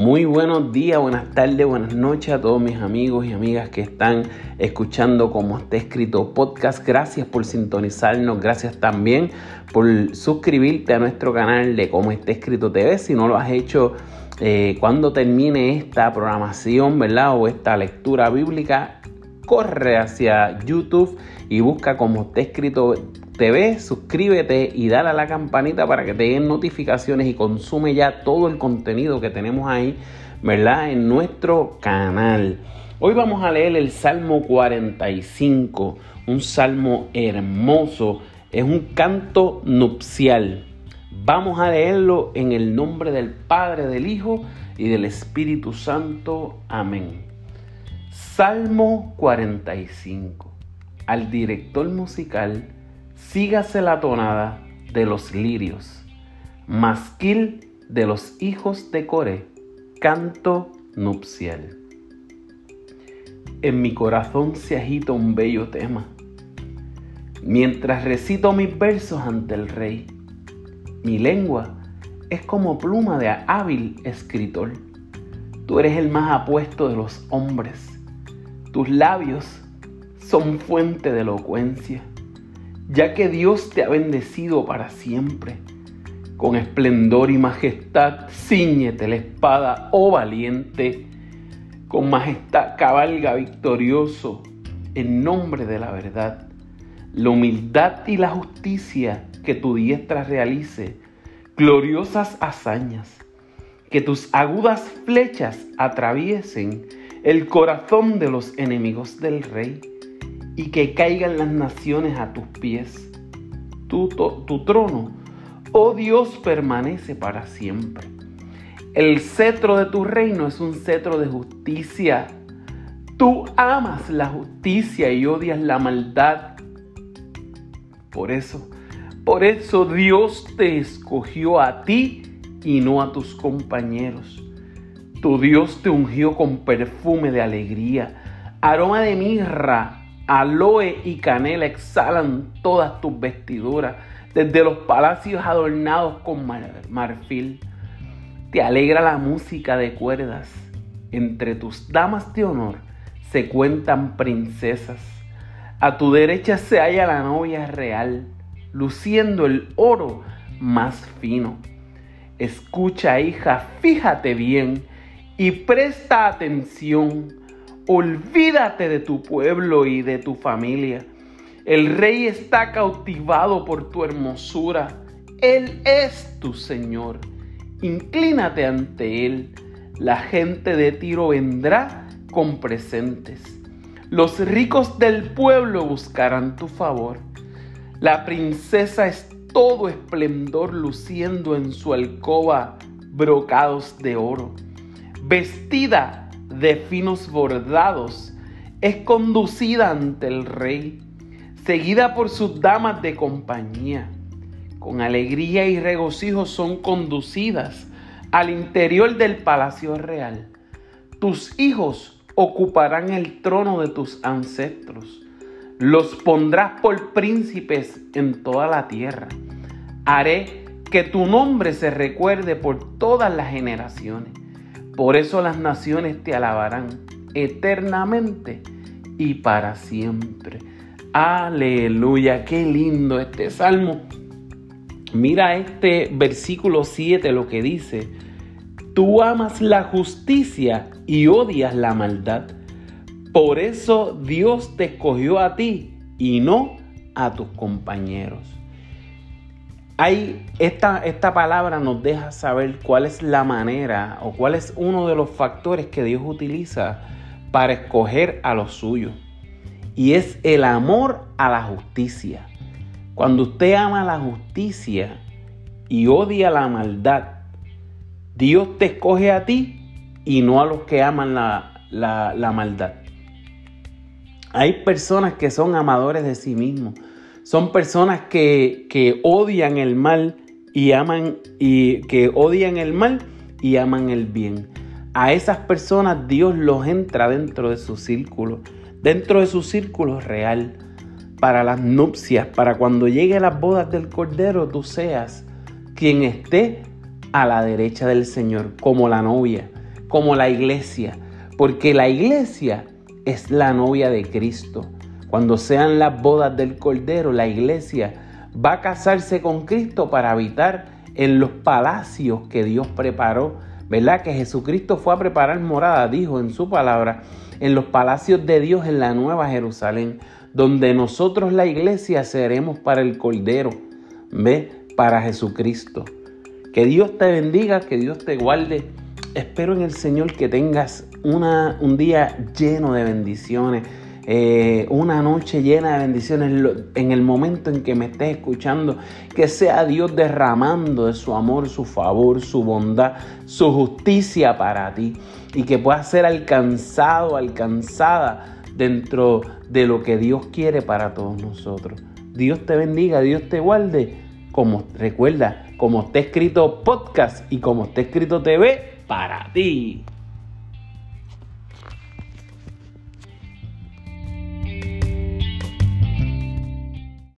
Muy buenos días, buenas tardes, buenas noches a todos mis amigos y amigas que están escuchando como está escrito podcast. Gracias por sintonizarnos, gracias también por suscribirte a nuestro canal de como está escrito TV. Si no lo has hecho, eh, cuando termine esta programación, ¿verdad? O esta lectura bíblica, corre hacia YouTube y busca como está escrito TV, suscríbete y dale a la campanita para que te den notificaciones y consume ya todo el contenido que tenemos ahí, ¿verdad? En nuestro canal. Hoy vamos a leer el Salmo 45, un salmo hermoso, es un canto nupcial. Vamos a leerlo en el nombre del Padre, del Hijo y del Espíritu Santo. Amén. Salmo 45. Al director musical sígase la tonada de los lirios, masquil de los hijos de Core, canto nupcial. En mi corazón se agita un bello tema, mientras recito mis versos ante el rey. Mi lengua es como pluma de hábil escritor. Tú eres el más apuesto de los hombres. Tus labios son fuente de elocuencia ya que Dios te ha bendecido para siempre. Con esplendor y majestad, ciñete la espada, oh valiente. Con majestad cabalga victorioso en nombre de la verdad. La humildad y la justicia que tu diestra realice, gloriosas hazañas. Que tus agudas flechas atraviesen el corazón de los enemigos del rey y que caigan las naciones a tus pies. Tu, tu trono, oh Dios, permanece para siempre. El cetro de tu reino es un cetro de justicia. Tú amas la justicia y odias la maldad. Por eso, por eso Dios te escogió a ti y no a tus compañeros. Tu Dios te ungió con perfume de alegría, aroma de mirra aloe y canela exhalan todas tus vestiduras, desde los palacios adornados con marfil. Te alegra la música de cuerdas. Entre tus damas de honor se cuentan princesas. A tu derecha se halla la novia real, luciendo el oro más fino. Escucha, hija, fíjate bien y presta atención Olvídate de tu pueblo y de tu familia. El rey está cautivado por tu hermosura. Él es tu Señor. Inclínate ante Él. La gente de Tiro vendrá con presentes. Los ricos del pueblo buscarán tu favor. La princesa es todo esplendor luciendo en su alcoba brocados de oro. Vestida de finos bordados, es conducida ante el rey, seguida por sus damas de compañía. Con alegría y regocijo son conducidas al interior del palacio real. Tus hijos ocuparán el trono de tus ancestros. Los pondrás por príncipes en toda la tierra. Haré que tu nombre se recuerde por todas las generaciones. Por eso las naciones te alabarán eternamente y para siempre. Aleluya, qué lindo este salmo. Mira este versículo 7 lo que dice. Tú amas la justicia y odias la maldad. Por eso Dios te escogió a ti y no a tus compañeros esta, esta palabra nos deja saber cuál es la manera o cuál es uno de los factores que Dios utiliza para escoger a los suyos. Y es el amor a la justicia. Cuando usted ama la justicia y odia la maldad, Dios te escoge a ti y no a los que aman la, la maldad. Hay personas que son amadores de sí mismos son personas que, odian el mal y aman y que odian el mal y aman el bien. A esas personas Dios los entra dentro de su círculo, dentro de su círculo real, para las nupcias, para cuando llegue las bodas del Cordero, tú seas quien esté a la derecha del Señor, como la novia, como la iglesia, porque la iglesia es la novia de Cristo. Cuando sean las bodas del Cordero, la iglesia va a casarse con Cristo para habitar en los palacios que Dios preparó. ¿Verdad? Que Jesucristo fue a preparar morada, dijo en su palabra, en los palacios de Dios en la Nueva Jerusalén, donde nosotros la iglesia seremos para el Cordero, ¿ve? Para Jesucristo. Que Dios te bendiga, que Dios te guarde. Espero en el Señor que tengas una, un día lleno de bendiciones, eh, una noche llena de bendiciones en el momento en que me estés escuchando. Que sea Dios derramando de su amor, su favor, su bondad, su justicia para ti. Y que puedas ser alcanzado, alcanzada dentro de lo que Dios quiere para todos nosotros. Dios te bendiga, Dios te guarde. Como recuerda, como está escrito podcast y como está escrito TV para ti.